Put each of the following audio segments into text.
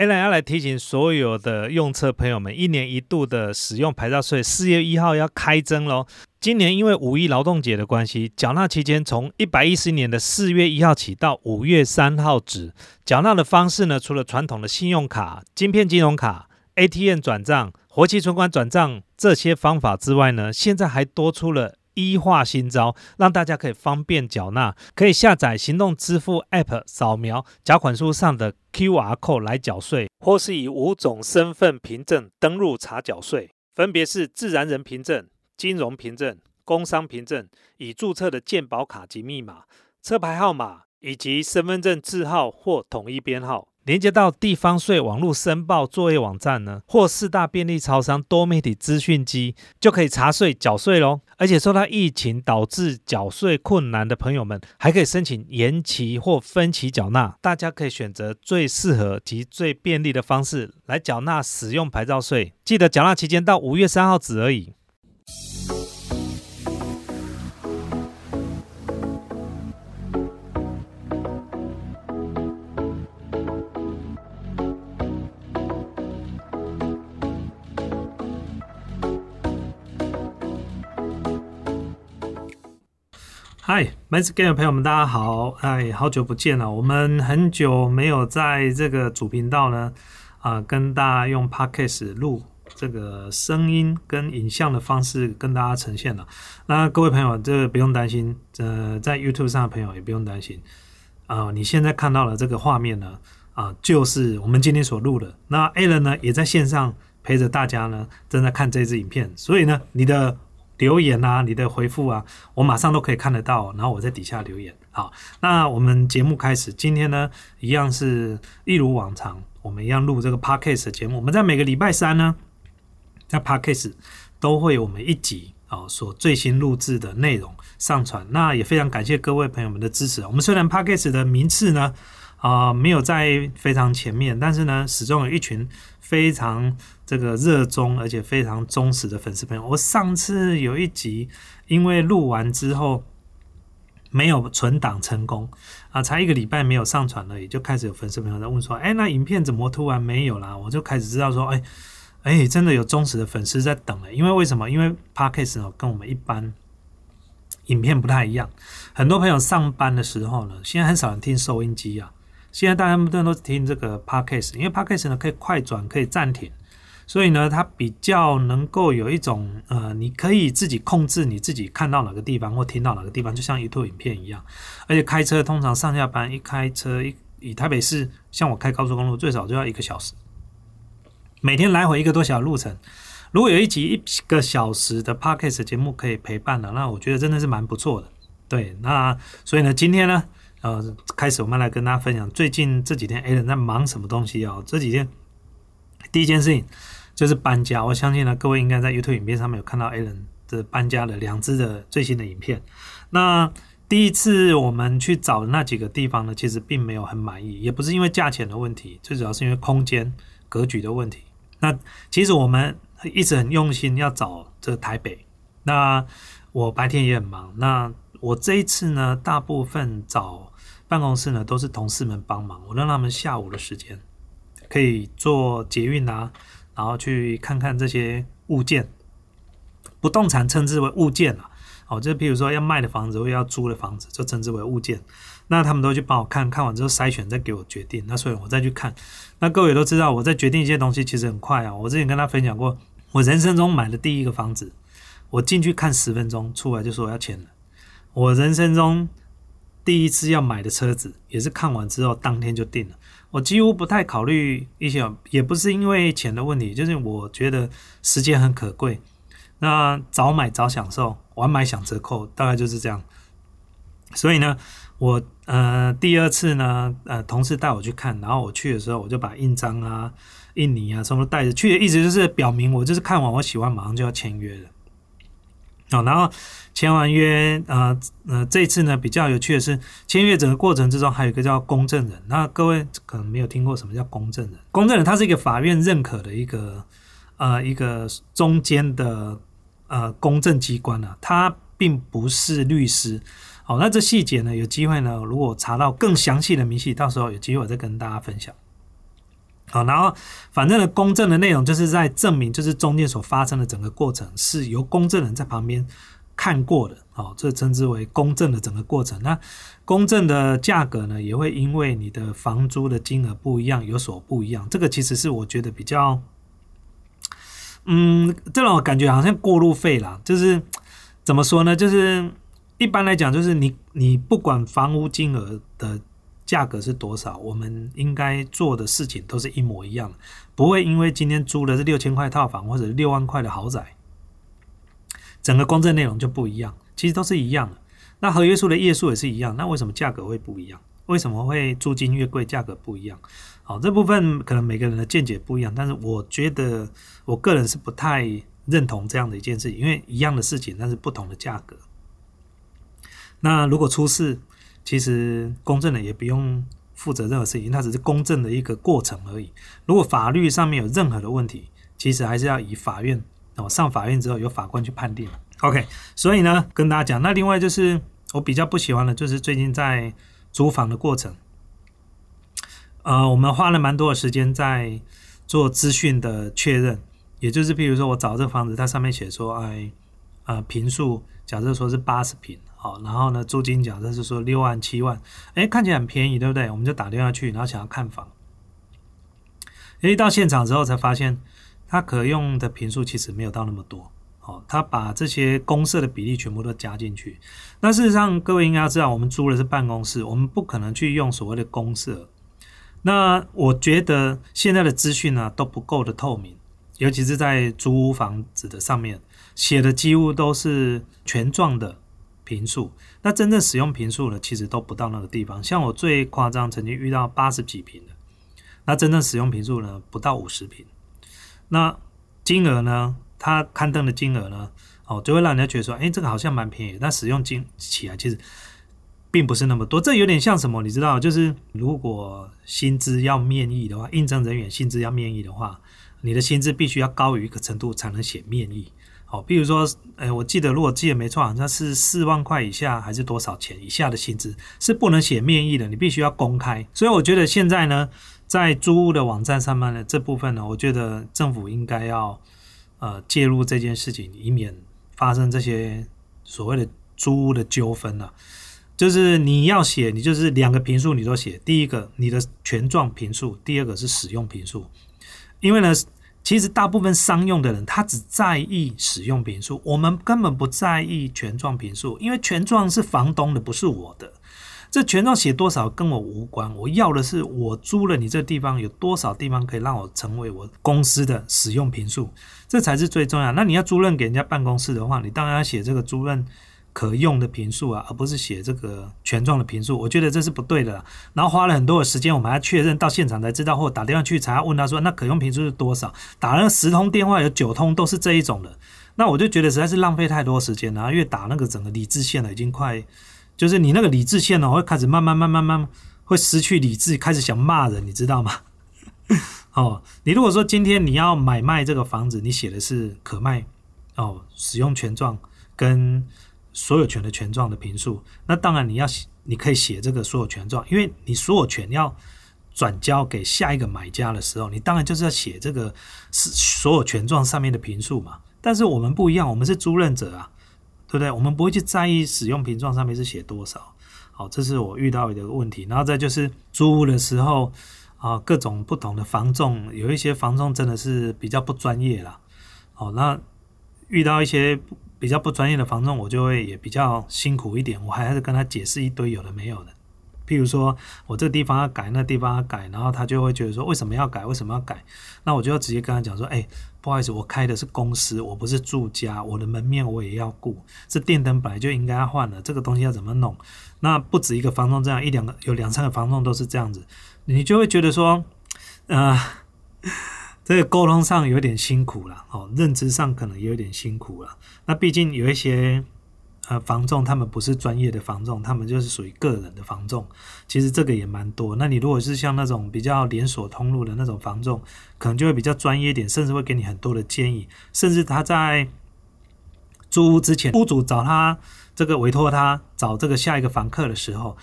A 兰要来提醒所有的用车朋友们，一年一度的使用牌照税四月一号要开征喽。今年因为五一劳动节的关系，缴纳期间从一百一十年的四月一号起到五月三号止。缴纳的方式呢，除了传统的信用卡、晶片金融卡、ATM 转账、活期存款转账这些方法之外呢，现在还多出了。一化新招，让大家可以方便缴纳，可以下载行动支付 App，扫描缴款书上的 QR code 来缴税，或是以五种身份凭证登录查缴税，分别是自然人凭证、金融凭证、工商凭证、已注册的健保卡及密码、车牌号码以及身份证字号或统一编号。连接到地方税网络申报作业网站呢，或四大便利超商多媒体资讯机，就可以查税缴税喽。而且受到疫情导致缴税困难的朋友们，还可以申请延期或分期缴纳。大家可以选择最适合及最便利的方式来缴纳使用牌照税。记得缴纳期间到五月三号止而已。嗨 m a s Game 的朋友们，大家好！哎，好久不见了，我们很久没有在这个主频道呢，啊，跟大家用 Podcast 录这个声音跟影像的方式跟大家呈现了。那各位朋友，这个不用担心，呃，在 YouTube 上的朋友也不用担心啊。你现在看到了这个画面呢，啊，就是我们今天所录的。那 Alan 呢，也在线上陪着大家呢，正在看这支影片，所以呢，你的。留言啊，你的回复啊，我马上都可以看得到。然后我在底下留言。好，那我们节目开始。今天呢，一样是一如往常，我们一样录这个 podcast 的节目。我们在每个礼拜三呢，在 podcast 都会有我们一集啊所最新录制的内容上传。那也非常感谢各位朋友们的支持。我们虽然 podcast 的名次呢啊没有在非常前面，但是呢，始终有一群非常。这个热衷而且非常忠实的粉丝朋友，我上次有一集，因为录完之后没有存档成功啊，才一个礼拜没有上传了，也就开始有粉丝朋友在问说：“哎，那影片怎么突然没有啦？”我就开始知道说：“哎，哎，真的有忠实的粉丝在等了。”因为为什么？因为 Podcast 呢，跟我们一般影片不太一样。很多朋友上班的时候呢，现在很少人听收音机啊，现在大家都都听这个 Podcast，因为 Podcast 呢可以快转，可以暂停。所以呢，它比较能够有一种呃，你可以自己控制你自己看到哪个地方或听到哪个地方，就像一套影片一样。而且开车通常上下班一开车以台北市，像我开高速公路最少就要一个小时，每天来回一个多小时路程。如果有一集一个小时的 podcast 节目可以陪伴的，那我觉得真的是蛮不错的。对，那所以呢，今天呢，呃，开始我们来跟大家分享最近这几天 A 人在忙什么东西啊？这几天第一件事情。就是搬家，我相信呢，各位应该在 YouTube 影片上面有看到 Alan 的搬家的两支的最新的影片。那第一次我们去找的那几个地方呢，其实并没有很满意，也不是因为价钱的问题，最主要是因为空间格局的问题。那其实我们一直很用心要找这台北。那我白天也很忙，那我这一次呢，大部分找办公室呢都是同事们帮忙，我让他们下午的时间可以做捷运啊。然后去看看这些物件，不动产称之为物件啊。哦，就比如说要卖的房子或要租的房子，就称之为物件。那他们都去帮我看看完之后筛选，再给我决定。那所以我再去看。那各位都知道，我在决定一些东西其实很快啊。我之前跟他分享过，我人生中买的第一个房子，我进去看十分钟，出来就说我要钱了。我人生中第一次要买的车子，也是看完之后当天就定了。我几乎不太考虑一些，也不是因为钱的问题，就是我觉得时间很可贵。那早买早享受，晚买享折扣，大概就是这样。所以呢，我呃第二次呢，呃同事带我去看，然后我去的时候，我就把印章啊、印泥啊什么都带着去，意思就是表明我就是看完我喜欢，马上就要签约了。哦，然后签完约，呃呃，这次呢比较有趣的是，签约整个过程之中还有一个叫公证人。那各位可能没有听过什么叫公证人？公证人他是一个法院认可的一个呃一个中间的呃公证机关啊，他并不是律师。好，那这细节呢，有机会呢，如果查到更详细的明细，到时候有机会我再跟大家分享。好，然后反正呢，公证的内容就是在证明，就是中间所发生的整个过程是由公证人在旁边看过的，好，这称之为公证的整个过程。那公证的价格呢，也会因为你的房租的金额不一样有所不一样。这个其实是我觉得比较，嗯，这种感觉好像过路费啦，就是怎么说呢？就是一般来讲，就是你你不管房屋金额的。价格是多少？我们应该做的事情都是一模一样的，不会因为今天租的是六千块套房或者六万块的豪宅，整个公证内容就不一样。其实都是一样的。那合约数的页数也是一样，那为什么价格会不一样？为什么会租金越贵价格不一样？好，这部分可能每个人的见解不一样，但是我觉得我个人是不太认同这样的一件事情，因为一样的事情，但是不同的价格。那如果出事？其实公证的也不用负责任何事情，它只是公证的一个过程而已。如果法律上面有任何的问题，其实还是要以法院哦上法院之后由法官去判定。OK，所以呢，跟大家讲，那另外就是我比较不喜欢的，就是最近在租房的过程，呃，我们花了蛮多的时间在做资讯的确认，也就是譬如说我找这房子，它上面写说，哎，呃，平数假设说是八十平。好，然后呢，租金假设是说六万七万，哎，看起来很便宜，对不对？我们就打电话去，然后想要看房。一到现场之后才发现，他可用的平数其实没有到那么多。好，他把这些公设的比例全部都加进去。那事实上，各位应该要知道，我们租的是办公室，我们不可能去用所谓的公设。那我觉得现在的资讯呢都不够的透明，尤其是在租房子的上面写的几乎都是全幢的。平数，那真正使用平数呢，其实都不到那个地方。像我最夸张，曾经遇到八十几平的，那真正使用平数呢，不到五十平。那金额呢，它刊登的金额呢，哦，就会让人家觉得说，哎，这个好像蛮便宜。但使用金起来其实并不是那么多。这有点像什么？你知道，就是如果薪资要面议的话，应征人员薪资要面议的话，你的薪资必须要高于一个程度才能写面议。好，比如说，哎，我记得如果记得没错，好像是四万块以下还是多少钱以下的薪资是不能写面议的，你必须要公开。所以我觉得现在呢，在租屋的网站上面呢这部分呢，我觉得政府应该要呃介入这件事情，以免发生这些所谓的租屋的纠纷了。就是你要写，你就是两个评数你都写，第一个你的权状评数，第二个是使用评数，因为呢。其实大部分商用的人，他只在意使用平数，我们根本不在意权状平数，因为权状是房东的，不是我的。这权状写多少跟我无关，我要的是我租了你这地方有多少地方可以让我成为我公司的使用平数，这才是最重要。那你要租赁给人家办公室的话，你当然要写这个租赁。可用的评数啊，而不是写这个权状的评数，我觉得这是不对的。然后花了很多的时间，我们还确认到现场才知道，或打电话去才要问他说，那可用评数是多少？打了十通电话，有九通都是这一种的。那我就觉得实在是浪费太多时间了。越打那个整个理智线了，已经快，就是你那个理智线呢，会开始慢慢慢慢慢慢会失去理智，开始想骂人，你知道吗？哦，你如果说今天你要买卖这个房子，你写的是可卖哦，使用权状跟。所有权的权状的评述，那当然你要写，你可以写这个所有权状，因为你所有权要转交给下一个买家的时候，你当然就是要写这个是所有权状上面的评述嘛。但是我们不一样，我们是租赁者啊，对不对？我们不会去在意使用评状上面是写多少。好，这是我遇到的一个问题。然后再就是租屋的时候啊，各种不同的房仲，有一些房仲真的是比较不专业啦。好，那遇到一些。比较不专业的房仲，我就会也比较辛苦一点，我还是跟他解释一堆有的没有的。譬如说我这个地方要改，那地方要改，然后他就会觉得说为什么要改，为什么要改？那我就要直接跟他讲说，哎，不好意思，我开的是公司，我不是住家，我的门面我也要顾，这电灯本来就应该要换了，这个东西要怎么弄？那不止一个房东这样，一两个有两三个房东都是这样子，你就会觉得说，呃。所以沟通上有点辛苦了，哦，认知上可能也有点辛苦了。那毕竟有一些呃房仲，他们不是专业的房仲，他们就是属于个人的房仲。其实这个也蛮多。那你如果是像那种比较连锁通路的那种房仲，可能就会比较专业点，甚至会给你很多的建议。甚至他在租屋之前，屋主找他这个委托他找这个下一个房客的时候，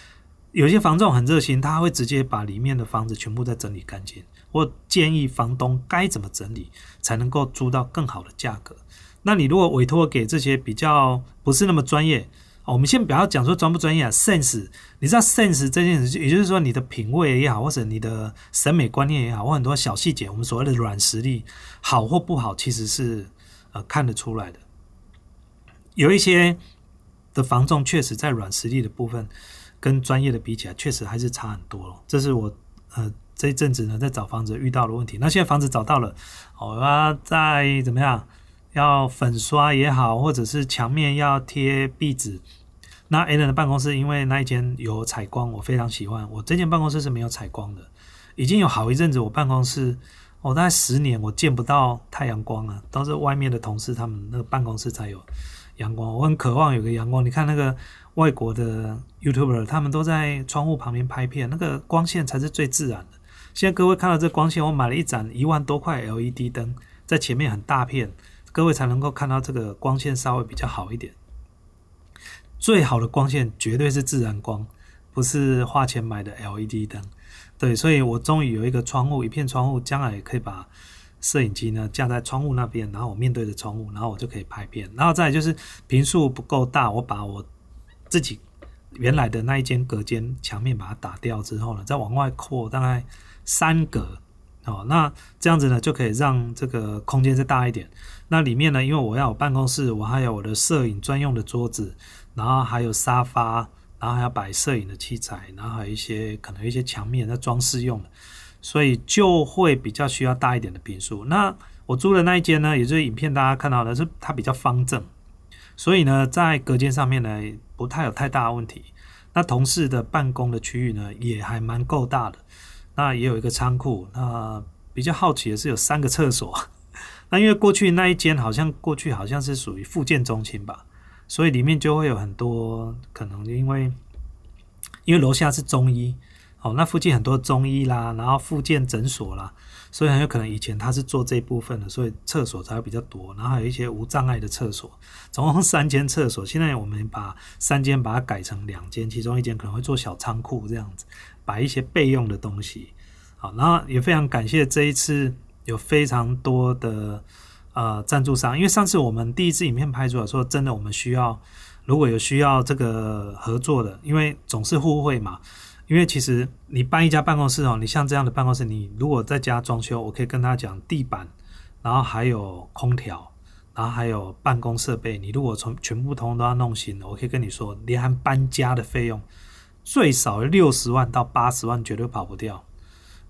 有些房仲很热心，他会直接把里面的房子全部再整理干净。或建议房东该怎么整理，才能够租到更好的价格。那你如果委托给这些比较不是那么专业，我们先不要讲说专不专业啊，sense，你知道 sense 这件事，也就是说你的品味也好，或者你的审美观念也好，或很多小细节，我们所谓的软实力好或不好，其实是呃看得出来的。有一些的房仲确实在软实力的部分跟专业的比起来，确实还是差很多了。这是我呃这一阵子呢在找房子遇到了问题。那现在房子找到了，我要再怎么样？要粉刷也好，或者是墙面要贴壁纸。那 a l n 的办公室，因为那一间有采光，我非常喜欢。我这间办公室是没有采光的，已经有好一阵子，我办公室，我大概十年我见不到太阳光了，都是外面的同事他们那个办公室才有阳光。我很渴望有个阳光。你看那个外国的 YouTuber，他们都在窗户旁边拍片，那个光线才是最自然的。现在各位看到这光线，我买了一盏一万多块 LED 灯，在前面很大片。各位才能够看到这个光线稍微比较好一点。最好的光线绝对是自然光，不是花钱买的 LED 灯。对，所以我终于有一个窗户，一片窗户，将来也可以把摄影机呢架在窗户那边，然后我面对着窗户，然后我就可以拍片。然后再就是平数不够大，我把我自己原来的那一间隔间墙面把它打掉之后呢，再往外扩大概三格。哦，那这样子呢，就可以让这个空间再大一点。那里面呢，因为我要有办公室，我还有我的摄影专用的桌子，然后还有沙发，然后还要摆摄影的器材，然后还有一些可能一些墙面在装饰用的，所以就会比较需要大一点的平数。那我租的那一间呢，也就是影片大家看到的是它比较方正，所以呢，在隔间上面呢，不太有太大的问题。那同事的办公的区域呢，也还蛮够大的。那也有一个仓库，那比较好奇的是有三个厕所。那因为过去那一间好像过去好像是属于附件中心吧，所以里面就会有很多可能因为因为楼下是中医，哦，那附近很多中医啦，然后附件诊所啦，所以很有可能以前他是做这一部分的，所以厕所才会比较多。然后还有一些无障碍的厕所，总共三间厕所。现在我们把三间把它改成两间，其中一间可能会做小仓库这样子。摆一些备用的东西，好，然后也非常感谢这一次有非常多的呃赞助商，因为上次我们第一支影片拍出来，说真的，我们需要如果有需要这个合作的，因为总是互惠嘛。因为其实你搬一家办公室哦，你像这样的办公室，你如果在家装修，我可以跟他讲地板，然后还有空调，然后还有办公设备，你如果从全部通都要弄新的，我可以跟你说，连含搬家的费用。最少六十万到八十万绝对跑不掉。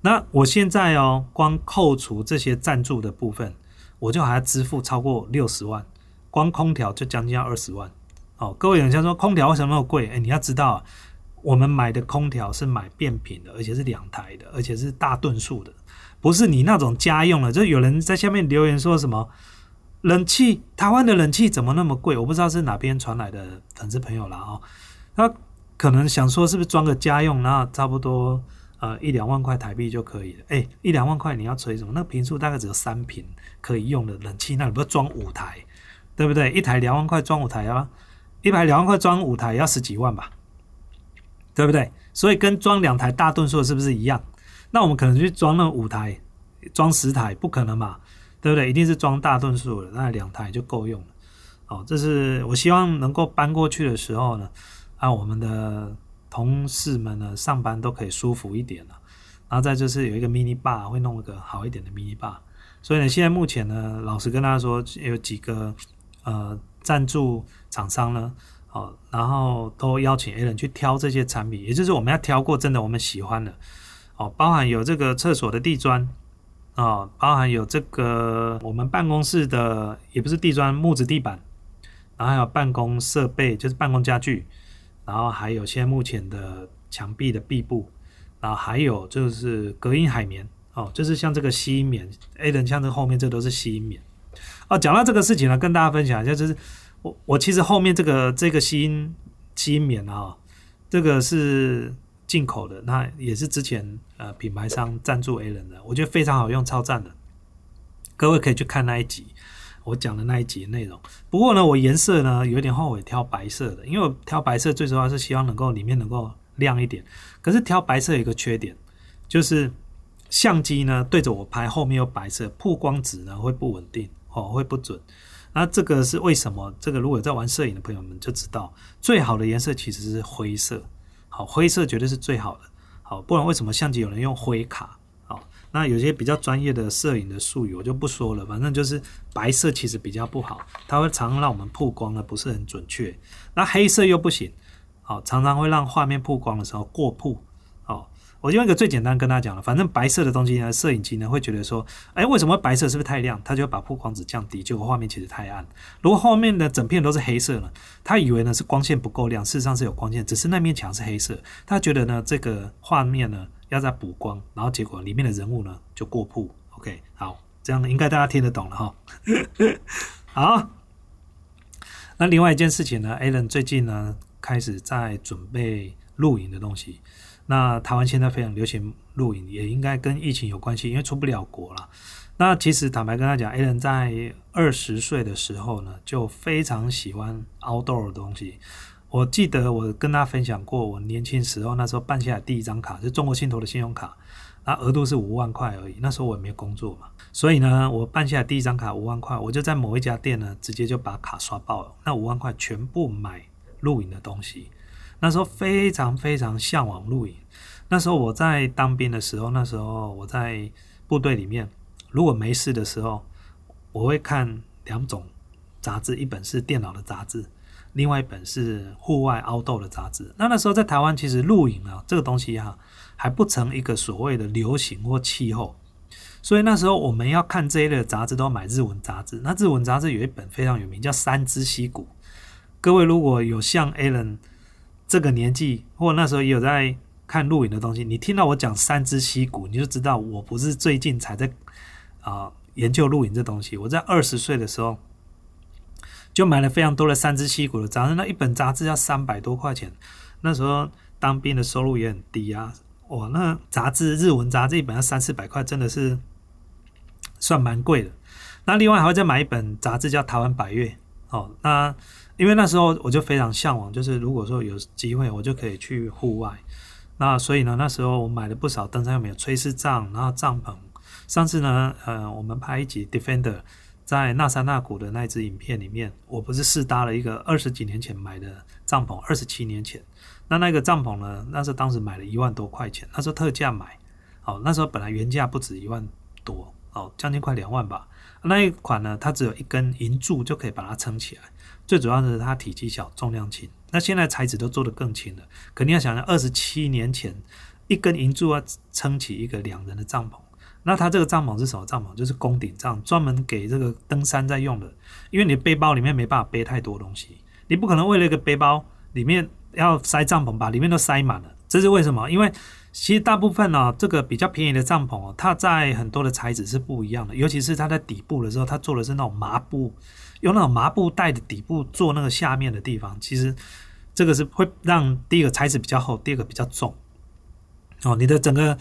那我现在哦，光扣除这些赞助的部分，我就还要支付超过六十万，光空调就将近要二十万。哦，各位有人说空调为什么那么贵？哎，你要知道，我们买的空调是买变频的，而且是两台的，而且是大吨数的，不是你那种家用的。就有人在下面留言说什么冷气，台湾的冷气怎么那么贵？我不知道是哪边传来的粉丝朋友了哦，那。可能想说是不是装个家用，那差不多呃一两万块台币就可以了。哎，一两万块你要吹什么？那个平数大概只有三平可以用的冷气，那你不要装五台，对不对？一台两万块装五台要一台两万块装五台要十几万吧，对不对？所以跟装两台大吨数是不是一样？那我们可能去装那五台，装十台不可能嘛，对不对？一定是装大吨数的，那两台就够用了。哦，这是我希望能够搬过去的时候呢。让我们的同事们呢上班都可以舒服一点了，然后再就是有一个 mini bar 会弄一个好一点的 mini bar，所以呢，现在目前呢，老实跟大家说，有几个呃赞助厂商呢，哦，然后都邀请 A 人去挑这些产品，也就是我们要挑过真的我们喜欢的，哦，包含有这个厕所的地砖，啊，包含有这个我们办公室的也不是地砖木质地板，然后还有办公设备就是办公家具。然后还有现在目前的墙壁的壁布，然后还有就是隔音海绵哦，就是像这个吸音棉，A 等像这后面这都是吸音棉哦。讲到这个事情呢，跟大家分享一下，就是我我其实后面这个这个吸音吸音棉啊，这个是进口的，那也是之前呃品牌商赞助 A 人的，我觉得非常好用，超赞的，各位可以去看那一集。我讲的那一集内容，不过呢，我颜色呢有点后悔挑白色的，因为我挑白色最主要是希望能够里面能够亮一点。可是挑白色有一个缺点，就是相机呢对着我拍，后面有白色，曝光值呢会不稳定哦，会不准。那这个是为什么？这个如果在玩摄影的朋友们就知道，最好的颜色其实是灰色。好，灰色绝对是最好的。好，不然为什么相机有人用灰卡？那有些比较专业的摄影的术语我就不说了。反正就是白色其实比较不好，它会常常让我们曝光的不是很准确。那黑色又不行，好，常常会让画面曝光的时候过曝。我用一个最简单跟他讲了，反正白色的东西呢，摄影机呢会觉得说，哎，为什么白色是不是太亮？它就会把曝光值降低，结果画面其实太暗。如果后面的整片都是黑色呢，他以为呢是光线不够亮，事实上是有光线，只是那面墙是黑色。他觉得呢这个画面呢要再补光，然后结果里面的人物呢就过曝。OK，好，这样应该大家听得懂了哈。好，那另外一件事情呢，Alan 最近呢开始在准备录影的东西。那台湾现在非常流行露营，也应该跟疫情有关系，因为出不了国了。那其实坦白跟他讲，Alan 在二十岁的时候呢，就非常喜欢 outdoor 的东西。我记得我跟他分享过，我年轻时候那时候办下来第一张卡是中国信托的信用卡，那额度是五万块而已。那时候我也没工作嘛，所以呢，我办下来第一张卡五万块，我就在某一家店呢，直接就把卡刷爆了，那五万块全部买露营的东西。那时候非常非常向往露营。那时候我在当兵的时候，那时候我在部队里面，如果没事的时候，我会看两种杂志，一本是电脑的杂志，另外一本是户外凹豆的杂志。那那时候在台湾，其实露营啊这个东西哈还不成一个所谓的流行或气候，所以那时候我们要看这一类的杂志，都要买日文杂志。那日文杂志有一本非常有名，叫《三只溪谷》。各位如果有像 Alan。这个年纪，或那时候也有在看录影的东西，你听到我讲三只溪谷，你就知道我不是最近才在啊研究露营这东西。我在二十岁的时候就买了非常多的三只溪谷的杂志，那一本杂志要三百多块钱。那时候当兵的收入也很低啊，哇，那杂志日文杂志一本要三四百块，真的是算蛮贵的。那另外还会再买一本杂志叫《台湾百月》哦，那。因为那时候我就非常向往，就是如果说有机会，我就可以去户外。那所以呢，那时候我买了不少登山用品，炊事帐，然后帐篷。上次呢，呃，我们拍一集 Defender 在纳山纳谷的那支影片里面，我不是试搭了一个二十几年前买的帐篷，二十七年前。那那个帐篷呢，那时候当时买了一万多块钱，那时候特价买。好，那时候本来原价不止一万多，哦，将近快两万吧。那一款呢，它只有一根银柱就可以把它撑起来。最主要的是它体积小，重量轻。那现在材质都做得更轻了。肯定要想想，二十七年前一根银柱要撑起一个两人的帐篷。那它这个帐篷是什么帐篷？就是宫顶帐，专门给这个登山在用的。因为你的背包里面没办法背太多东西，你不可能为了一个背包里面要塞帐篷，把里面都塞满了。这是为什么？因为其实大部分呢，这个比较便宜的帐篷哦，它在很多的材质是不一样的，尤其是它在底部的时候，它做的是那种麻布。用那种麻布袋的底部做那个下面的地方，其实这个是会让第一个材质比较厚，第二个比较重。哦，你的整个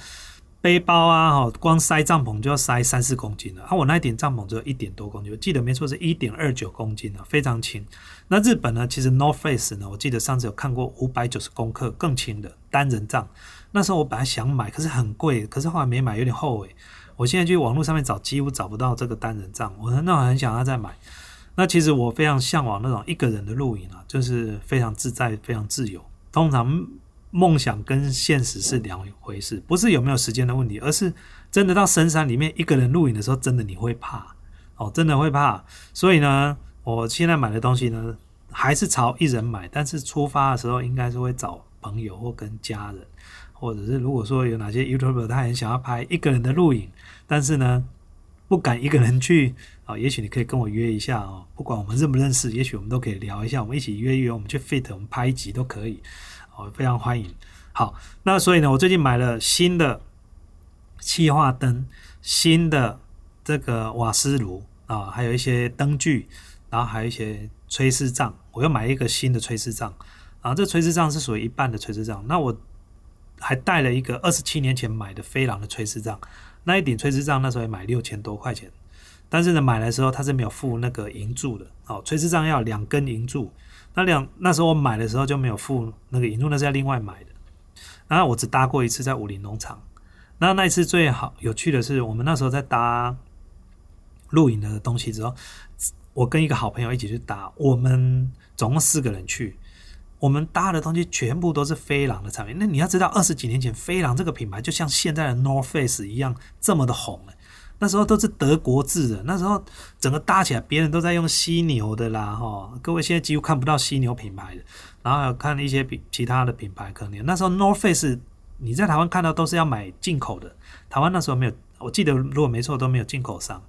背包啊，哈，光塞帐篷就要塞三四公斤了。啊，我那一顶帐篷只有一点多公斤，我记得没错是一点二九公斤啊，非常轻。那日本呢，其实 North Face 呢，我记得上次有看过五百九十公克更轻的单人帐。那时候我本来想买，可是很贵，可是后来没买，有点后悔。我现在去网络上面找，几乎找不到这个单人帐，我那很想要再买。那其实我非常向往那种一个人的露营啊，就是非常自在、非常自由。通常梦想跟现实是两回事，不是有没有时间的问题，而是真的到深山里面一个人露营的时候，真的你会怕哦，真的会怕。所以呢，我现在买的东西呢，还是朝一人买，但是出发的时候应该是会找朋友或跟家人，或者是如果说有哪些 YouTuber 他很想要拍一个人的露营，但是呢。不敢一个人去啊，也许你可以跟我约一下哦，不管我们认不认识，也许我们都可以聊一下，我们一起约约，我们去 fit，我们拍一集都可以，哦，非常欢迎。好，那所以呢，我最近买了新的气化灯，新的这个瓦斯炉啊，还有一些灯具，然后还有一些炊事帐，我又买一个新的炊事帐啊，这炊事帐是属于一半的炊事帐，那我还带了一个二十七年前买的飞狼的炊事帐。那一顶炊事帐那时候也买六千多块钱，但是呢，买的时候它是没有附那个银柱的。哦，炊事帐要两根银柱，那两那时候我买的时候就没有付那个银柱，那是要另外买的。然后我只搭过一次在武林农场，那那一次最好有趣的是，我们那时候在搭露营的东西之后，我跟一个好朋友一起去搭，我们总共四个人去。我们搭的东西全部都是飞狼的产品。那你要知道，二十几年前飞狼这个品牌就像现在的 North Face 一样这么的红那时候都是德国制的，那时候整个搭起来，别人都在用犀牛的啦，哈。各位现在几乎看不到犀牛品牌的，然后还有看一些比其他的品牌，可能那时候 North Face 你在台湾看到都是要买进口的，台湾那时候没有，我记得如果没错都没有进口商，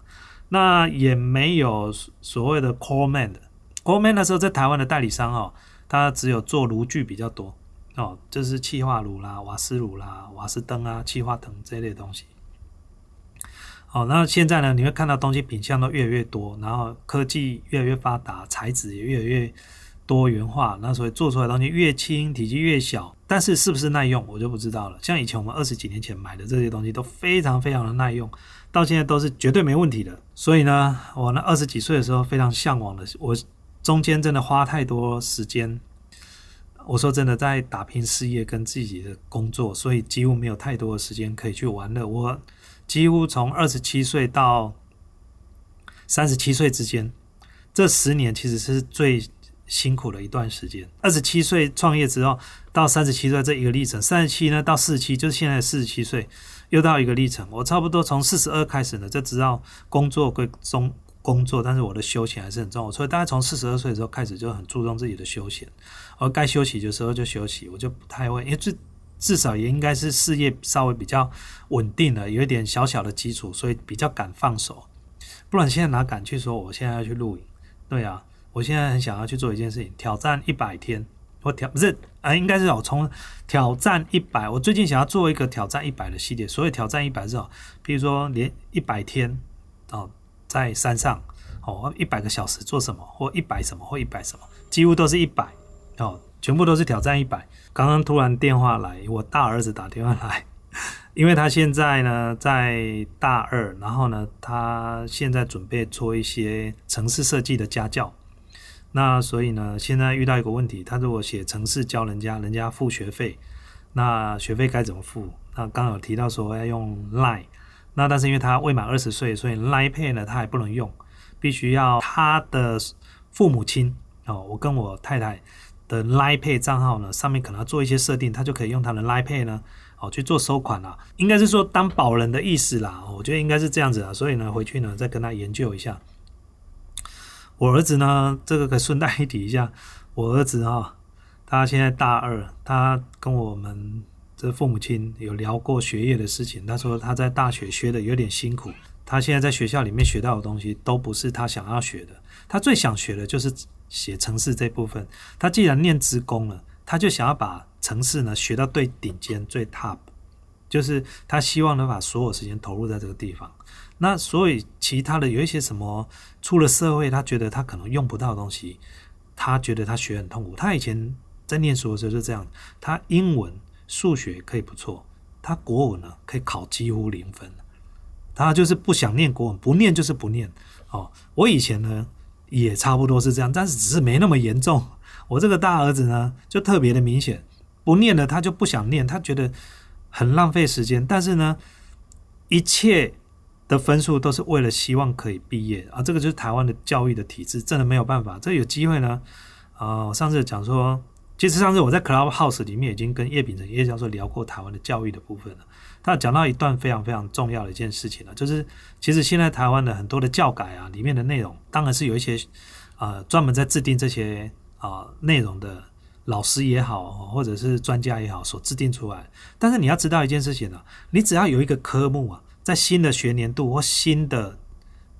那也没有所谓的 Coleman 的 Coleman 那时候在台湾的代理商哦。他只有做炉具比较多哦，就是气化炉啦、瓦斯炉啦、瓦斯灯啊、气化灯这类东西。好，那现在呢，你会看到东西品相都越来越多，然后科技越来越发达，材质也越来越多元化，那所以做出来东西越轻，体积越小，但是是不是耐用，我就不知道了。像以前我们二十几年前买的这些东西都非常非常的耐用，到现在都是绝对没问题的。所以呢，我那二十几岁的时候非常向往的我。中间真的花太多时间，我说真的，在打拼事业跟自己的工作，所以几乎没有太多的时间可以去玩乐。我几乎从二十七岁到三十七岁之间，这十年其实是最辛苦的一段时间。二十七岁创业之后，到三十七岁这一个历程，三十七呢到四十七，就是现在四十七岁，又到一个历程。我差不多从四十二开始呢，就知道工作归中。工作，但是我的休闲还是很重要，所以大概从四十二岁的时候开始就很注重自己的休闲，而该休息的时候就休息，我就不太会，因为至至少也应该是事业稍微比较稳定了，有一点小小的基础，所以比较敢放手，不然现在哪敢去说我现在要去露营？对啊，我现在很想要去做一件事情，挑战一百天，我挑不是啊，应该是我从挑战一百，我最近想要做一个挑战一百的系列，所以挑战一百是哦，比如说连一百天哦。在山上，哦，一百个小时做什么，或一百什么，或一百什么，几乎都是一百，哦，全部都是挑战一百。刚刚突然电话来，我大儿子打电话来，因为他现在呢在大二，然后呢他现在准备做一些城市设计的家教，那所以呢现在遇到一个问题，他如果写城市教人家，人家付学费，那学费该怎么付？那刚有提到说要用 lie，。那但是因为他未满二十岁，所以 lie Pay 呢他还不能用，必须要他的父母亲哦，我跟我太太的 Line Pay 账号呢上面可能要做一些设定，他就可以用他的 Line Pay 呢哦去做收款了，应该是说当保人的意思啦，我觉得应该是这样子啊，所以呢回去呢再跟他研究一下。我儿子呢这个可顺带一提一下，我儿子哈他现在大二，他跟我们。这父母亲有聊过学业的事情，他说他在大学学的有点辛苦，他现在在学校里面学到的东西都不是他想要学的，他最想学的就是写城市这部分。他既然念职工了，他就想要把城市呢学到最顶尖、最 top，就是他希望能把所有时间投入在这个地方。那所以其他的有一些什么出了社会，他觉得他可能用不到的东西，他觉得他学很痛苦。他以前在念书的时候就这样，他英文。数学可以不错，他国文呢可以考几乎零分，他就是不想念国文，不念就是不念。哦，我以前呢也差不多是这样，但是只是没那么严重。我这个大儿子呢就特别的明显，不念了他就不想念，他觉得很浪费时间。但是呢，一切的分数都是为了希望可以毕业啊，这个就是台湾的教育的体制，真的没有办法。这有机会呢，啊，我上次讲说。其实上次我在 Clubhouse 里面已经跟叶秉成叶教授聊过台湾的教育的部分了。他讲到一段非常非常重要的一件事情了，就是其实现在台湾的很多的教改啊，里面的内容当然是有一些呃专门在制定这些啊内容的老师也好，或者是专家也好所制定出来。但是你要知道一件事情呢，你只要有一个科目啊，在新的学年度或新的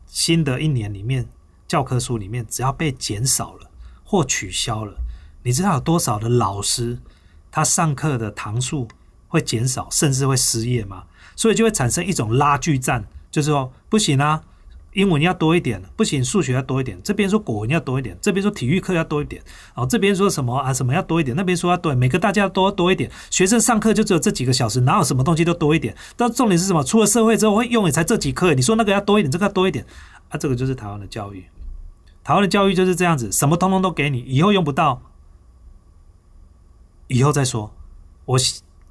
新的一年里面，教科书里面只要被减少了或取消了。你知道有多少的老师，他上课的堂数会减少，甚至会失业吗？所以就会产生一种拉锯战，就是说不行啊，英文要多一点，不行，数学要多一点，这边说国文要多一点，这边说体育课要多一点，哦，这边说什么啊什么要多一点，那边说要多，每个大家都多一点。学生上课就只有这几个小时，哪有什么东西都多一点？但重点是什么？出了社会之后会用也才这几课，你说那个要多一点，这个要多一点，啊，这个就是台湾的教育，台湾的教育就是这样子，什么通通都给你，以后用不到。以后再说，我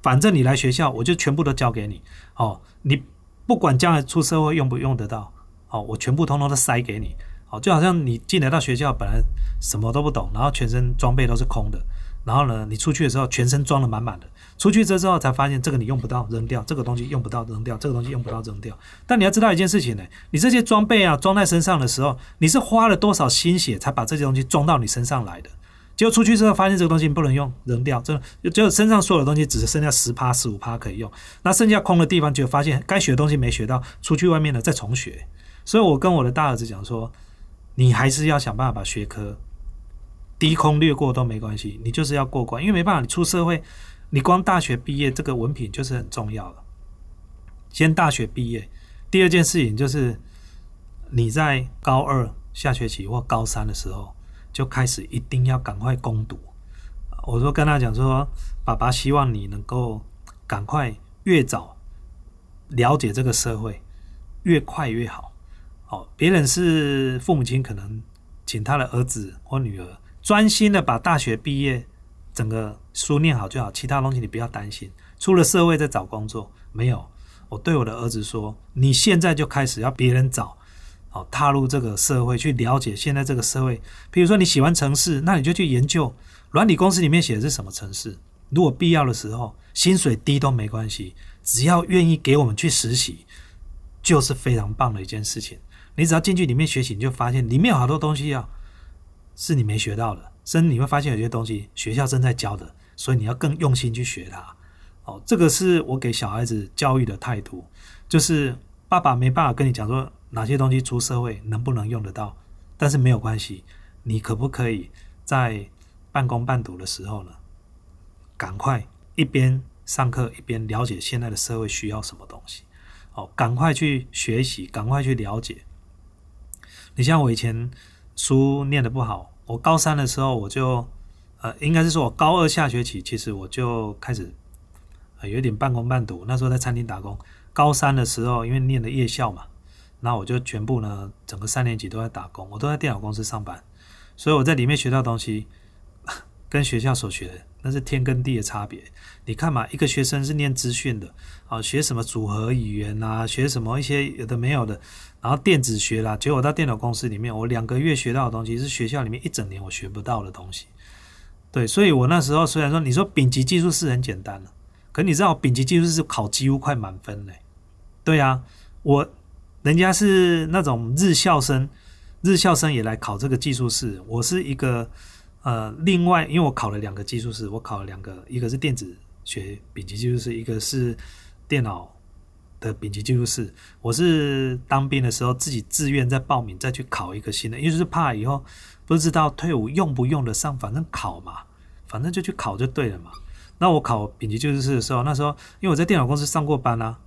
反正你来学校，我就全部都教给你。哦，你不管将来出社会用不用得到，哦，我全部通通都塞给你。哦，就好像你进来到学校，本来什么都不懂，然后全身装备都是空的，然后呢，你出去的时候全身装的满满的，出去之后才发现这个你用不到，扔掉；这个东西用不到，扔掉；这个东西用不到，扔掉。但你要知道一件事情呢，你这些装备啊装在身上的时候，你是花了多少心血才把这些东西装到你身上来的？结果出去之后发现这个东西不能用，扔掉，这就身上所有的东西只剩下十趴、十五趴可以用，那剩下空的地方就发现该学的东西没学到，出去外面了再重学。所以我跟我的大儿子讲说。你还是要想办法把学科低空掠过都没关系，你就是要过关，因为没办法，你出社会，你光大学毕业这个文凭就是很重要了。先大学毕业，第二件事情就是你在高二下学期或高三的时候就开始一定要赶快攻读。我说跟他讲说，爸爸希望你能够赶快越早了解这个社会，越快越好。哦，别人是父母亲，可能请他的儿子或女儿专心的把大学毕业整个书念好就好，其他东西你不要担心。出了社会再找工作，没有。我对我的儿子说，你现在就开始要别人找，哦，踏入这个社会去了解现在这个社会。比如说你喜欢城市，那你就去研究软体公司里面写的是什么城市。如果必要的时候，薪水低都没关系，只要愿意给我们去实习，就是非常棒的一件事情。你只要进去里面学习，你就发现里面有好多东西啊，是你没学到的。甚至你会发现有些东西学校正在教的，所以你要更用心去学它。哦，这个是我给小孩子教育的态度，就是爸爸没办法跟你讲说哪些东西出社会能不能用得到，但是没有关系，你可不可以在半工半读的时候呢，赶快一边上课一边了解现在的社会需要什么东西？哦，赶快去学习，赶快去了解。你像我以前书念的不好，我高三的时候我就，呃，应该是说我高二下学期，其实我就开始，呃，有点半工半读。那时候在餐厅打工。高三的时候，因为念的夜校嘛，那我就全部呢，整个三年级都在打工，我都在电脑公司上班，所以我在里面学到东西，跟学校所学那是天跟地的差别。你看嘛，一个学生是念资讯的，啊，学什么组合语言啊，学什么一些有的没有的。然后电子学啦，结果到电脑公司里面，我两个月学到的东西是学校里面一整年我学不到的东西。对，所以我那时候虽然说你说丙级技术是很简单的，可你知道丙级技术是考几乎快满分嘞。对啊，我人家是那种日校生，日校生也来考这个技术室，我是一个呃，另外因为我考了两个技术室，我考了两个，一个是电子学丙级技术室，一个是电脑。的丙级技术室，我是当兵的时候自己自愿再报名再去考一个新的，因为是怕以后不知道退伍用不用得上，反正考嘛，反正就去考就对了嘛。那我考丙级技术室的时候，那时候因为我在电脑公司上过班啊，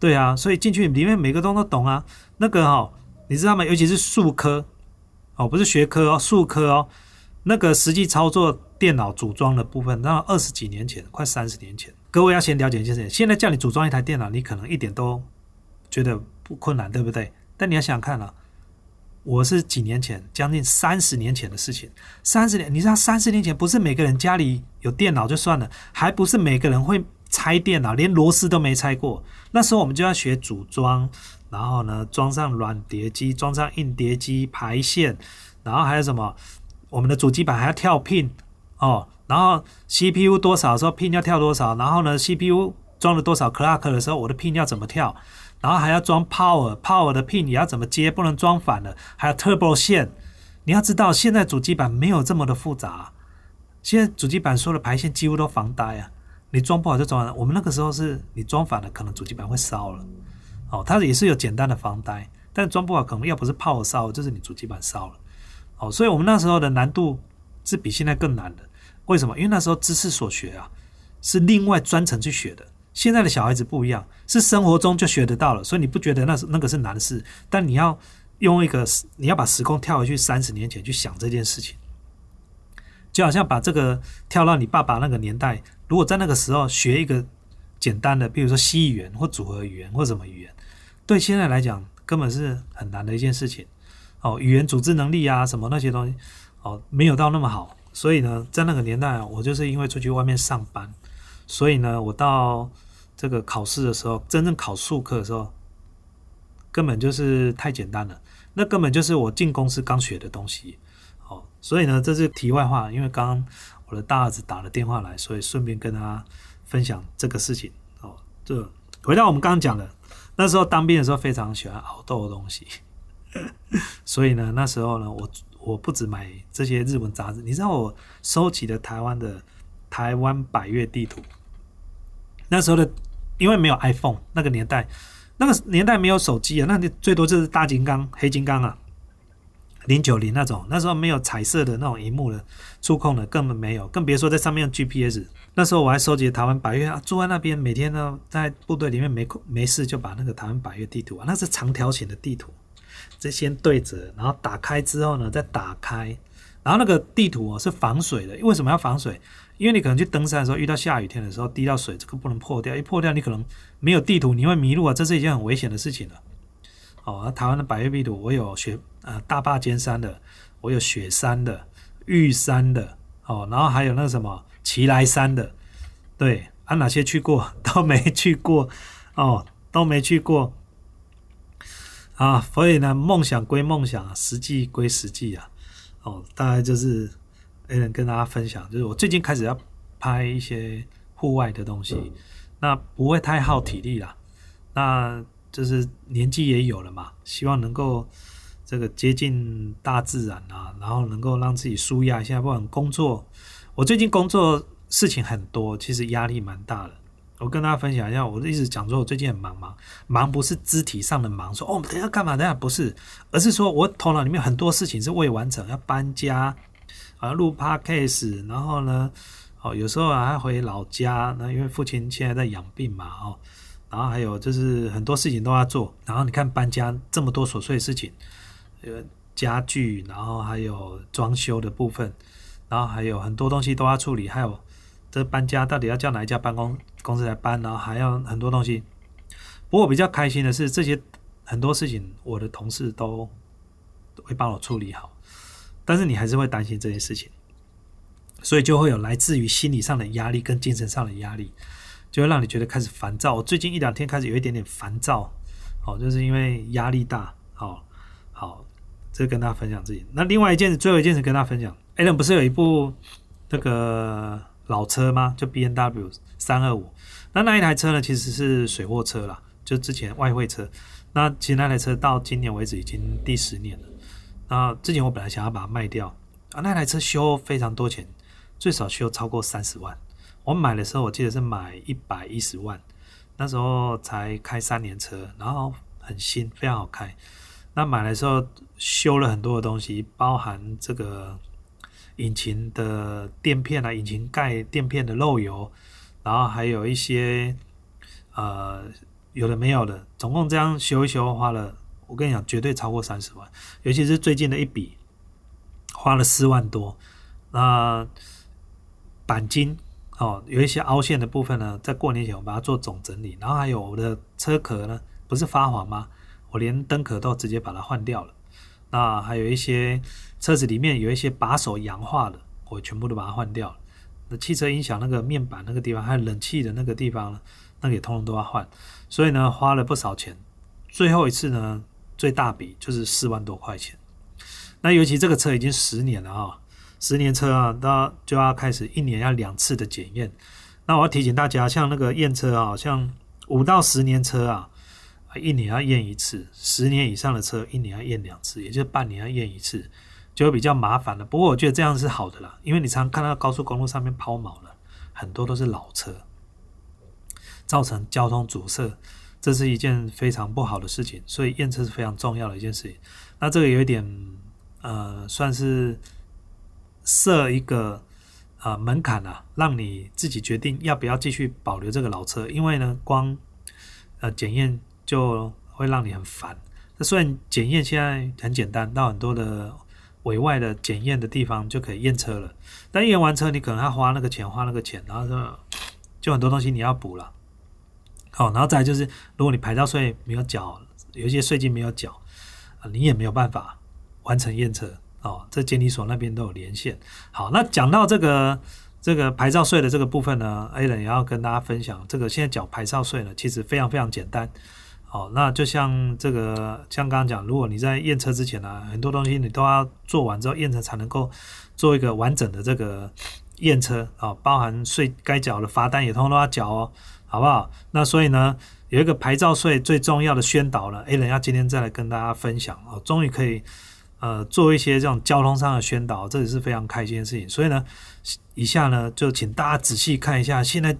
对啊，所以进去里面每个都都懂啊。那个哈，你知道吗？尤其是数科哦，不是学科哦，数科哦，那个实际操作电脑组装的部分，那二十几年前，快三十年前。各位要先了解一件事情，现在叫你组装一台电脑，你可能一点都觉得不困难，对不对？但你要想想看啊，我是几年前，将近三十年前的事情。三十年，你知道三十年前不是每个人家里有电脑就算了，还不是每个人会拆电脑，连螺丝都没拆过。那时候我们就要学组装，然后呢，装上软碟机，装上硬碟机，排线，然后还有什么？我们的主机板还要跳 pin 哦。然后 CPU 多少时候 pin 要跳多少，然后呢 CPU 装了多少 clock 的时候，我的 pin 要怎么跳，然后还要装 power，power 的 pin 也要怎么接，不能装反了，还有 turbo 线。你要知道，现在主机板没有这么的复杂，现在主机板所有的排线几乎都防呆啊，你装不好就装了。我们那个时候是你装反了，可能主机板会烧了。哦，它也是有简单的防呆，但装不好可能要不是 power 烧，就是你主机板烧了。哦，所以我们那时候的难度是比现在更难的。为什么？因为那时候知识所学啊，是另外专程去学的。现在的小孩子不一样，是生活中就学得到了，所以你不觉得那是那个是难事？但你要用一个，你要把时空跳回去三十年前去想这件事情，就好像把这个跳到你爸爸那个年代，如果在那个时候学一个简单的，比如说 C 语言或组合语言或什么语言，对现在来讲根本是很难的一件事情。哦，语言组织能力啊，什么那些东西，哦，没有到那么好。所以呢，在那个年代，我就是因为出去外面上班，所以呢，我到这个考试的时候，真正考数课的时候，根本就是太简单了。那根本就是我进公司刚学的东西。所以呢，这是题外话，因为刚刚我的大儿子打了电话来，所以顺便跟他分享这个事情。哦，这回到我们刚刚讲的，那时候当兵的时候非常喜欢熬豆的东西，所以呢，那时候呢，我我不止买这些日文杂志，你知道我收集的台湾的台湾百越地图。那时候的，因为没有 iPhone，那个年代，那个年代没有手机啊，那你最多就是大金刚、黑金刚啊，零九零那种。那时候没有彩色的那种荧幕的触控的，根本没有，更别说在上面用 GPS。那时候我还收集台湾百越啊，住在那边，每天呢在部队里面没空没事就把那个台湾百越地图啊，那是长条形的地图，这先对折，然后打开之后呢再打开，然后那个地图哦是防水的，为什么要防水？因为你可能去登山的时候遇到下雨天的时候滴到水，这个不能破掉，一破掉你可能没有地图，你会迷路啊，这是一件很危险的事情了。哦，台湾的百越壁图，我有雪呃大坝尖山的，我有雪山的、玉山的，哦，然后还有那个什么奇来山的，对，啊哪些去过 都没去过，哦都没去过，啊，所以呢梦想归梦想，实际归实际啊，哦大概就是。也能跟大家分享，就是我最近开始要拍一些户外的东西，那不会太耗体力啦。那就是年纪也有了嘛，希望能够这个接近大自然啊，然后能够让自己舒压一下。不管工作，我最近工作事情很多，其实压力蛮大的。我跟大家分享一下，我一直讲说我最近很忙忙，忙不是肢体上的忙，说哦等下干嘛等下不是，而是说我头脑里面很多事情是未完成，要搬家。啊，录 podcast，然后呢，哦，有时候还回老家，那因为父亲现在在养病嘛，哦，然后还有就是很多事情都要做，然后你看搬家这么多琐碎的事情，呃，家具，然后还有装修的部分，然后还有很多东西都要处理，还有这搬家到底要叫哪一家办公公司来搬，然后还要很多东西。不过我比较开心的是，这些很多事情我的同事都会帮我处理好。但是你还是会担心这些事情，所以就会有来自于心理上的压力跟精神上的压力，就会让你觉得开始烦躁。我最近一两天开始有一点点烦躁，哦，就是因为压力大。好，好，这跟大家分享自己。那另外一件事，最后一件事跟大家分享 Alan 不是有一部那个老车吗？就 B N W 三二五。那那一台车呢，其实是水货车啦，就之前外汇车。那其实那台车到今年为止已经第十年了。那之前我本来想要把它卖掉啊，那台车修非常多钱，最少修超过三十万。我买的时候我记得是买一百一十万，那时候才开三年车，然后很新，非常好开。那买的时候修了很多的东西，包含这个引擎的垫片啊，引擎盖垫片的漏油，然后还有一些呃有的没有的，总共这样修一修花了。我跟你讲，绝对超过三十万，尤其是最近的一笔，花了四万多。那钣金哦，有一些凹陷的部分呢，在过年前我把它做总整理，然后还有我的车壳呢，不是发黄吗？我连灯壳都直接把它换掉了。那还有一些车子里面有一些把手氧化了，我全部都把它换掉了。那汽车音响那个面板那个地方，还有冷气的那个地方呢，那个也通通都要换。所以呢，花了不少钱。最后一次呢。最大笔就是四万多块钱，那尤其这个车已经十年了啊，十年车啊，那就要开始一年要两次的检验。那我要提醒大家，像那个验车啊，像五到十年车啊，一年要验一次；十年以上的车，一年要验两次，也就是半年要验一次，就会比较麻烦了。不过我觉得这样是好的啦，因为你常看到高速公路上面抛锚了，很多都是老车，造成交通阻塞。这是一件非常不好的事情，所以验车是非常重要的一件事情。那这个有一点，呃，算是设一个呃门槛啊，让你自己决定要不要继续保留这个老车。因为呢，光呃检验就会让你很烦。那虽然检验现在很简单，到很多的委外的检验的地方就可以验车了，但验完车你可能要花那个钱，花那个钱，然后就就很多东西你要补了。好，然后再就是，如果你牌照税没有缴，有一些税金没有缴，啊，你也没有办法完成验车哦。这监理所那边都有连线。好，那讲到这个这个牌照税的这个部分呢，A 人也要跟大家分享，这个现在缴牌照税呢，其实非常非常简单。好，那就像这个，像刚刚讲，如果你在验车之前呢，很多东西你都要做完之后，验车才能够做一个完整的这个验车啊，包含税该缴的罚单也通通都要缴哦，好不好？那所以呢，有一个牌照税最重要的宣导呢，A 人要今天再来跟大家分享啊，终于可以。呃，做一些这种交通上的宣导，这也是非常开心的事情。所以呢，以下呢就请大家仔细看一下，现在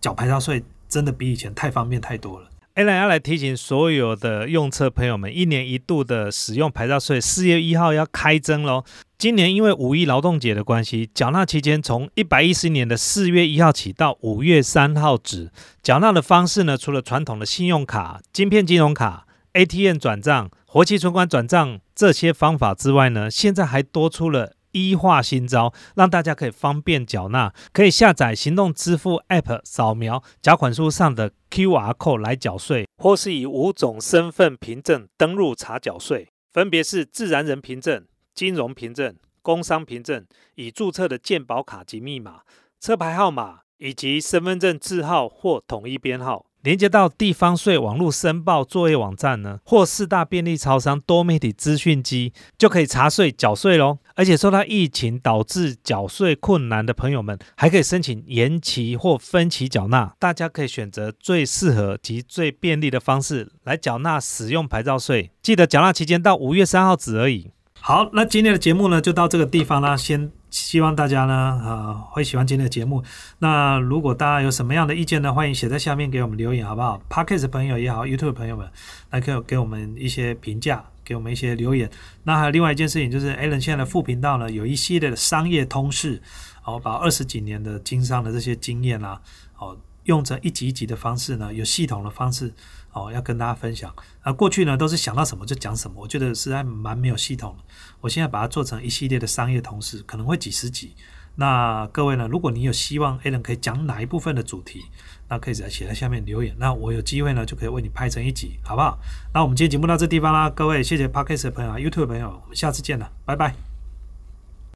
缴牌照税真的比以前太方便太多了。A 兰要来提醒所有的用车朋友们，一年一度的使用牌照税，四月一号要开征喽。今年因为五一劳动节的关系，缴纳期间从一百一十年的四月一号起到五月三号止，缴纳的方式呢，除了传统的信用卡、晶片金融卡、ATM 转账。活期存款转账这些方法之外呢，现在还多出了一化新招，让大家可以方便缴纳。可以下载行动支付 App，扫描缴款书上的 QR code 来缴税，或是以五种身份凭证登录查缴税，分别是自然人凭证、金融凭证、工商凭证、已注册的健保卡及密码、车牌号码以及身份证字号或统一编号。连接到地方税网络申报作业网站呢，或四大便利超商多媒体资讯机，就可以查税缴税喽。而且受到疫情导致缴税困难的朋友们，还可以申请延期或分期缴纳。大家可以选择最适合及最便利的方式来缴纳使用牌照税。记得缴纳期间到五月三号止而已。好，那今天的节目呢，就到这个地方啦。先希望大家呢，呃，会喜欢今天的节目。那如果大家有什么样的意见呢，欢迎写在下面给我们留言，好不好？Podcast 朋友也好，YouTube 朋友们，来给给我们一些评价，给我们一些留言。那还有另外一件事情，就是 Alan 现在的副频道呢，有一系列的商业通识，哦，把二十几年的经商的这些经验啊，哦，用成一集一集的方式呢，有系统的方式。哦，要跟大家分享啊！过去呢都是想到什么就讲什么，我觉得实在蛮没有系统的。我现在把它做成一系列的商业同事，可能会几十集。那各位呢，如果你有希望 a l n 可以讲哪一部分的主题，那可以在写在下面留言。那我有机会呢，就可以为你拍成一集，好不好？那我们今天节目到这地方啦，各位谢谢 Podcast 的朋友、YouTube 朋友，我们下次见了，拜拜。